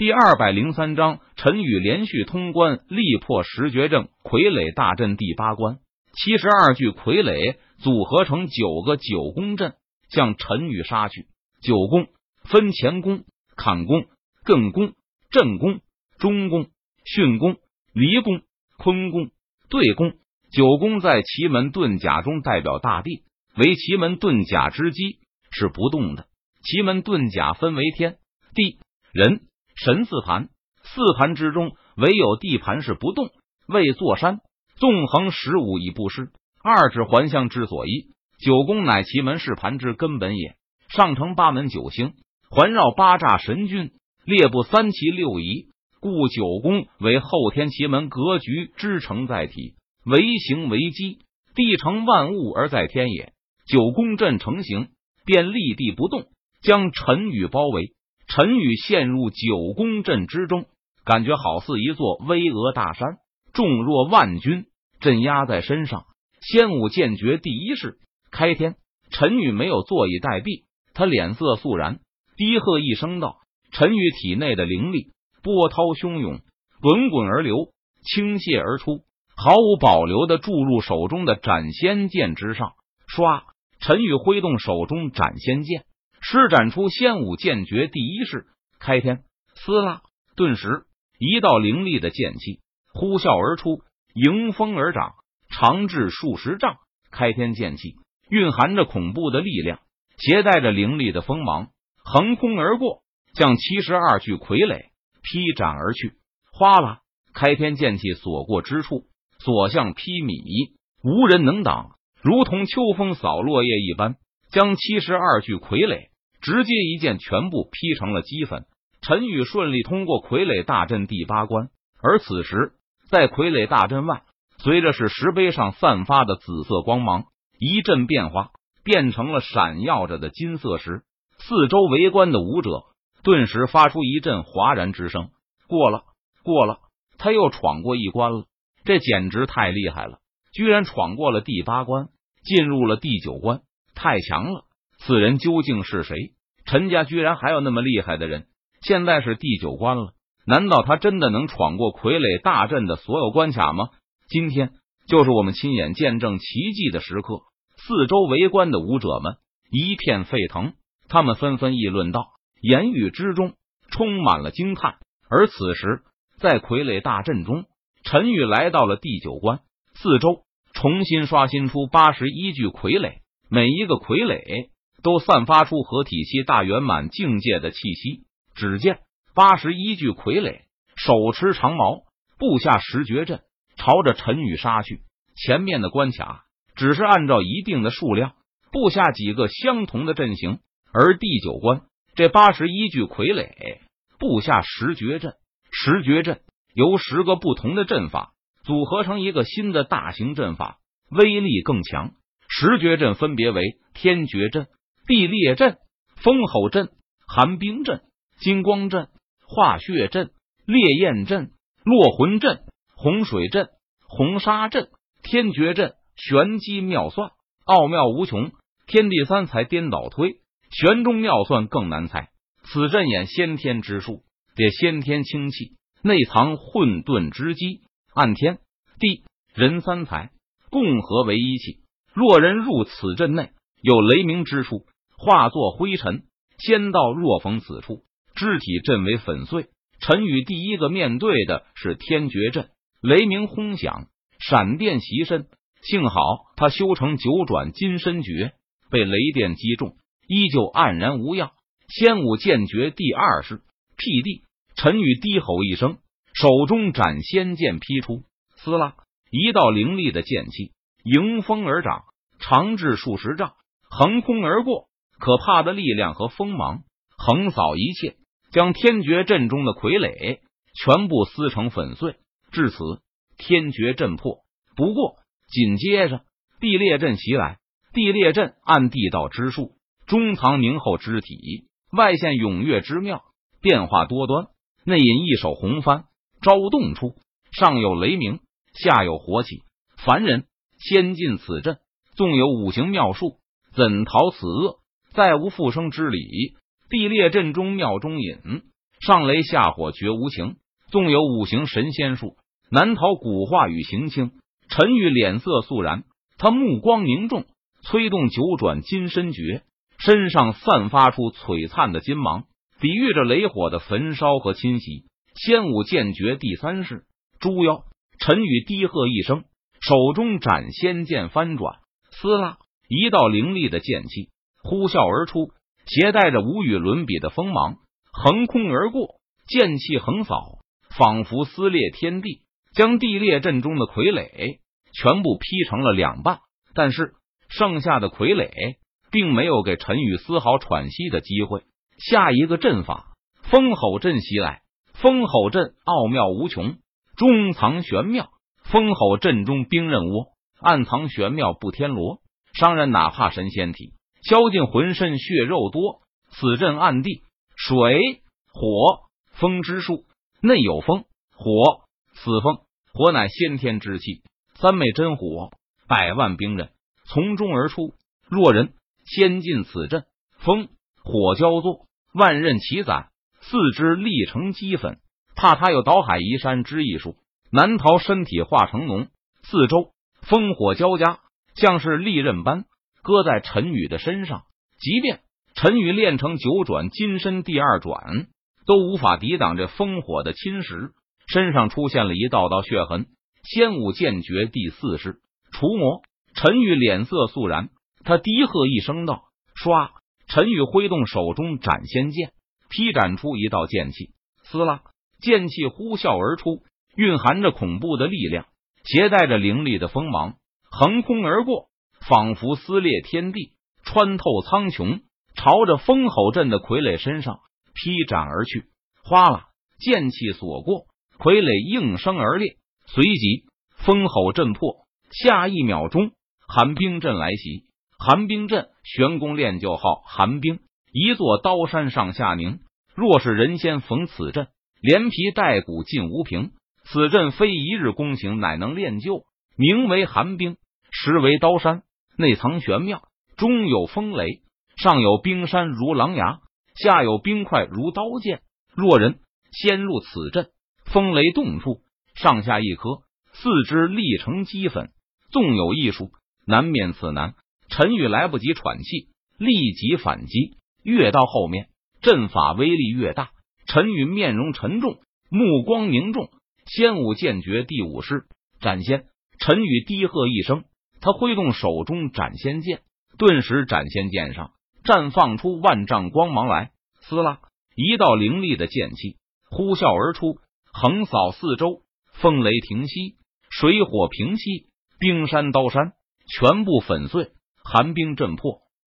第二百零三章，陈宇连续通关，力破十绝阵，傀儡大阵第八关。七十二具傀儡组合成九个九宫阵，向陈宇杀去。九宫分前宫、坎宫、艮宫、震宫、中宫、巽宫、离宫、坤宫、兑宫。九宫在奇门遁甲中代表大地，为奇门遁甲之基，是不动的。奇门遁甲分为天地人。神四盘，四盘之中唯有地盘是不动，为坐山，纵横十五亿不失，二指环相之所依。九宫乃奇门是盘之根本也，上承八门九星，环绕八煞神君，列布三奇六仪，故九宫为后天奇门格局之承载体，为形为基，地成万物而在天也。九宫阵成形，便立地不动，将陈宇包围。陈宇陷入九宫阵之中，感觉好似一座巍峨大山，重若万钧，镇压在身上。仙武剑诀第一式开天。陈宇没有坐以待毙，他脸色肃然，低喝一声道：“陈宇体内的灵力波涛汹涌，滚滚而流，倾泻而出，毫无保留的注入手中的斩仙剑之上。唰！陈宇挥动手中斩仙剑。”施展出仙武剑诀第一式开天，撕拉，顿时一道凌厉的剑气呼啸而出，迎风而长，长至数十丈。开天剑气蕴含着恐怖的力量，携带着凌厉的锋芒，横空而过，向七十二具傀儡劈斩而去。哗啦！开天剑气所过之处，所向披靡，无人能挡，如同秋风扫落叶一般，将七十二具傀儡。直接一剑全部劈成了齑粉。陈宇顺利通过傀儡大阵第八关，而此时在傀儡大阵外，随着是石碑上散发的紫色光芒一阵变化，变成了闪耀着的金色石。四周围观的武者顿时发出一阵哗然之声。过了，过了，他又闯过一关了，这简直太厉害了！居然闯过了第八关，进入了第九关，太强了！此人究竟是谁？陈家居然还有那么厉害的人？现在是第九关了，难道他真的能闯过傀儡大阵的所有关卡吗？今天就是我们亲眼见证奇迹的时刻！四周围观的武者们一片沸腾，他们纷纷议论道，言语之中充满了惊叹。而此时，在傀儡大阵中，陈宇来到了第九关，四周重新刷新出八十一具傀儡，每一个傀儡。都散发出合体期大圆满境界的气息。只见八十一具傀儡手持长矛，布下十绝阵，朝着陈宇杀去。前面的关卡只是按照一定的数量布下几个相同的阵型，而第九关这八十一具傀儡布下十绝阵。十绝阵由十个不同的阵法组合成一个新的大型阵法，威力更强。十绝阵分别为天绝阵。地裂阵、风吼阵、寒冰阵、金光阵、化血阵、烈焰阵、落魂阵、洪水阵、红沙阵、天绝阵，玄机妙算，奥妙无穷，天地三才颠倒推，玄中妙算更难猜。此阵演先天之术，借先天清气，内藏混沌之机，按天地人三才共合为一气。若人入此阵内，有雷鸣之术。化作灰尘，仙道若逢此处，肢体震为粉碎。陈宇第一个面对的是天绝阵，雷鸣轰响，闪电袭身。幸好他修成九转金身诀，被雷电击中，依旧安然无恙。仙武剑诀第二式辟地。陈宇低吼一声，手中斩仙剑劈出，撕拉，一道凌厉的剑气迎风而长，长至数十丈，横空而过。可怕的力量和锋芒横扫一切，将天绝阵中的傀儡全部撕成粉碎。至此，天绝阵破。不过，紧接着地裂阵袭来。地裂阵按地道之术，中藏明后之体，外现踊跃之妙，变化多端。内隐一手红帆，招动处上有雷鸣，下有火起。凡人先进此阵，纵有五行妙术，怎逃此厄？再无复生之理。地裂阵中妙中隐，上雷下火绝无情，纵有五行神仙术，难逃古话与行轻。陈玉脸色肃然，他目光凝重，催动九转金身诀，身上散发出璀璨的金芒，抵御着雷火的焚烧和侵袭。仙武剑诀第三式，猪妖。陈宇低喝一声，手中斩仙剑翻转，撕拉，一道凌厉的剑气呼啸而出，携带着无与伦比的锋芒，横空而过，剑气横扫，仿佛撕裂天地，将地裂阵中的傀儡全部劈成了两半。但是剩下的傀儡并没有给陈宇丝毫喘息的机会。下一个阵法，风吼阵袭来。风吼阵奥妙无穷。中藏玄妙，风吼阵中兵刃窝；暗藏玄妙不天罗。商人哪怕神仙体，消尽浑身血肉多。此阵暗地水火风之术，内有风火，此风火乃先天之气，三昧真火，百万兵刃从中而出。若人先进此阵，风火交作，万刃齐攒，四肢立成齑粉。怕他有倒海移山之艺术，难逃身体化成脓。四周烽火交加，像是利刃般搁在陈宇的身上。即便陈宇练成九转金身第二转，都无法抵挡这烽火的侵蚀。身上出现了一道道血痕。仙武剑诀第四式除魔。陈宇脸色肃然，他低喝一声道：“唰！”陈宇挥动手中斩仙剑，劈斩出一道剑气，撕拉。剑气呼啸而出，蕴含着恐怖的力量，携带着凌厉的锋芒，横空而过，仿佛撕裂天地，穿透苍穹，朝着风吼阵的傀儡身上劈斩而去。哗啦，剑气所过，傀儡应声而裂，随即风吼阵破。下一秒钟，寒冰阵来袭。寒冰阵，玄功练就号寒冰，一座刀山上下凝。若是人仙逢此阵。连皮带骨尽无凭，此阵非一日功行，乃能练就。名为寒冰，实为刀山，内藏玄妙，中有风雷，上有冰山如狼牙，下有冰块如刀剑。若人先入此阵，风雷动处，上下一颗，四肢立成齑粉。纵有异术，难免此难。陈宇来不及喘气，立即反击。越到后面，阵法威力越大。陈宇面容沉重，目光凝重。仙武剑诀第五式斩仙。陈宇低喝一声，他挥动手中斩仙剑，顿时斩仙剑上绽放出万丈光芒来。撕拉，一道凌厉的剑气呼啸而出，横扫四周。风雷停息，水火平息，冰山刀山全部粉碎，寒冰震破。